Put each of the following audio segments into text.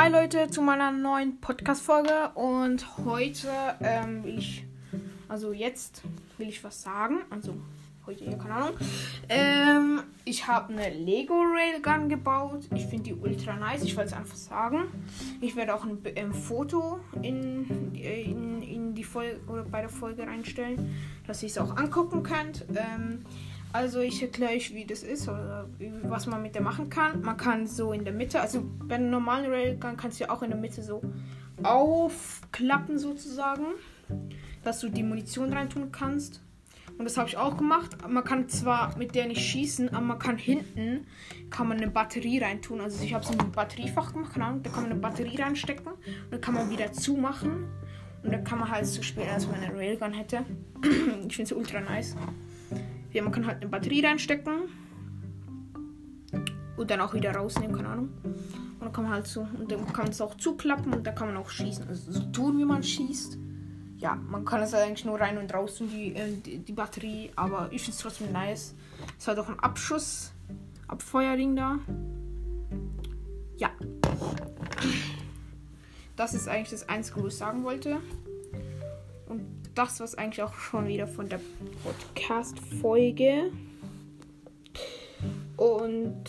Hi Leute zu meiner neuen Podcast-Folge und heute ähm, will ich, also jetzt will ich was sagen, also heute, keine Ahnung. Ähm, ich habe eine Lego Railgun gebaut. Ich finde die ultra nice, ich wollte es einfach sagen. Ich werde auch ein, ein Foto in, in, in die Folge oder bei der Folge reinstellen, dass ihr es auch angucken könnt. Ähm, also ich erkläre euch, wie das ist oder was man mit der machen kann. Man kann so in der Mitte, also bei einem normalen Railgun kannst du ja auch in der Mitte so aufklappen sozusagen, dass du die Munition reintun kannst. Und das habe ich auch gemacht. Man kann zwar mit der nicht schießen, aber man kann hinten kann man eine Batterie reintun. Also ich habe so ein Batteriefach gemacht, keine Ahnung, da kann man eine Batterie reinstecken und dann kann man wieder zumachen. Und dann kann man halt so spielen, als man eine Railgun hätte. ich finde es ultra nice. Ja, man kann halt eine Batterie reinstecken und dann auch wieder rausnehmen, keine Ahnung. Und dann kann man halt so, und dann kann es auch zuklappen und dann kann man auch schießen. Also so tun, wie man schießt. Ja, man kann es eigentlich nur rein und raus tun, die, äh, die, die, Batterie, aber ich finde es trotzdem nice. Es hat auch ein Abschuss, Abfeuerding da. Ja. Das ist eigentlich das Einzige, was ich sagen wollte. Das war eigentlich auch schon wieder von der Podcast-Folge. Und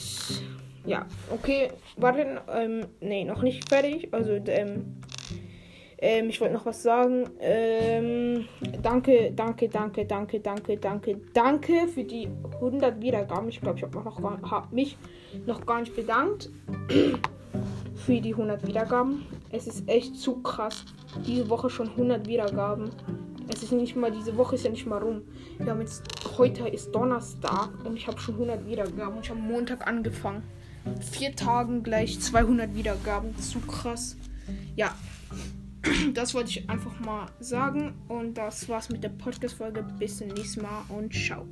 ja, okay, warte, ähm, nee, noch nicht fertig. Also, ähm, ähm, ich wollte noch was sagen. Ähm, danke, danke, danke, danke, danke, danke, danke für die 100 Wiedergaben. Ich glaube, ich habe noch hab mich noch gar nicht bedankt für die 100 Wiedergaben. Es ist echt zu krass. Diese Woche schon 100 Wiedergaben. Es ist nicht mal, diese Woche ist ja nicht mal rum. Wir haben jetzt, heute ist Donnerstag und ich habe schon 100 Wiedergaben. Und ich habe Montag angefangen. Vier Tagen gleich 200 Wiedergaben. Zu krass. Ja, das wollte ich einfach mal sagen. Und das war's mit der Podcast-Folge. Bis zum nächsten Mal und ciao.